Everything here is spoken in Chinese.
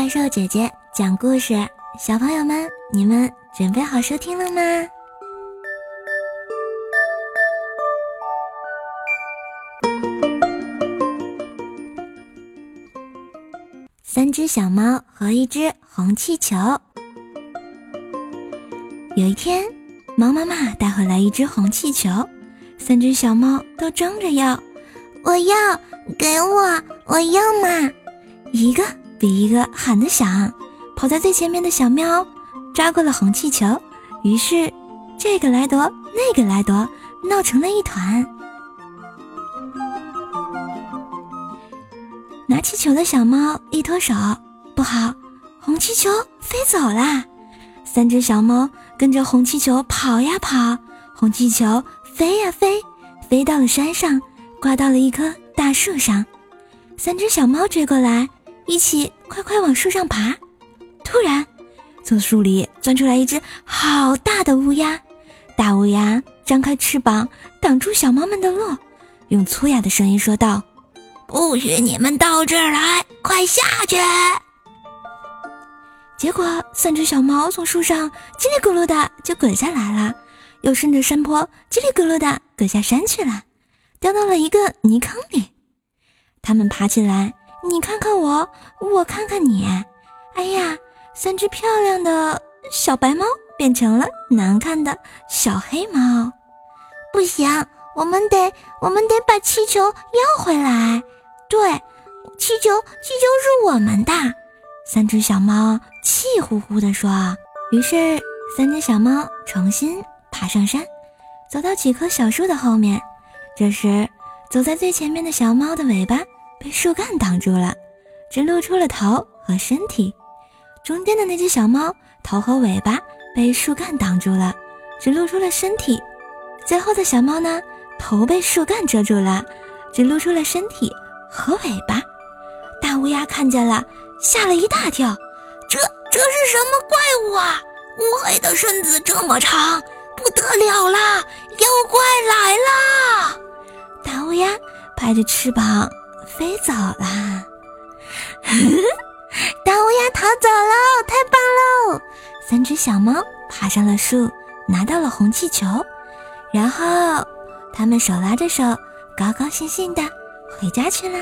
怪兽姐姐讲故事，小朋友们，你们准备好收听了吗？三只小猫和一只红气球。有一天，猫妈妈带回来一只红气球，三只小猫都争着要，我要，给我，我要嘛！一个比一个喊得响，跑在最前面的小喵抓过了红气球，于是这个来夺，那个来夺，闹成了一团。拿气球的小猫一脱手，不好，红气球飞走啦！三只小猫跟着红气球跑呀跑，红气球飞呀飞，飞到了山上，挂到了一棵大树上。三只小猫追过来。一起快快往树上爬！突然，从树里钻出来一只好大的乌鸦。大乌鸦张开翅膀挡住小猫们的路，用粗哑的声音说道：“不许你们到这儿来，快下去！”结果，三只小猫从树上叽里咕噜的就滚下来了，又顺着山坡叽里咕噜的滚下山去了，掉到了一个泥坑里。它们爬起来。你看看我，我看看你，哎呀，三只漂亮的小白猫变成了难看的小黑猫，不行，我们得，我们得把气球要回来。对，气球，气球是我们的。三只小猫气呼呼地说。于是，三只小猫重新爬上山，走到几棵小树的后面。这时，走在最前面的小猫的尾巴。被树干挡住了，只露出了头和身体。中间的那只小猫头和尾巴被树干挡住了，只露出了身体。最后的小猫呢，头被树干遮住了，只露出了身体和尾巴。大乌鸦看见了，吓了一大跳。这这是什么怪物啊？乌黑的身子这么长，不得了啦！妖怪来啦！大乌鸦拍着翅膀。飞走啦！大乌鸦逃走了，太棒喽！三只小猫爬上了树，拿到了红气球，然后他们手拉着手，高高兴兴的回家去啦。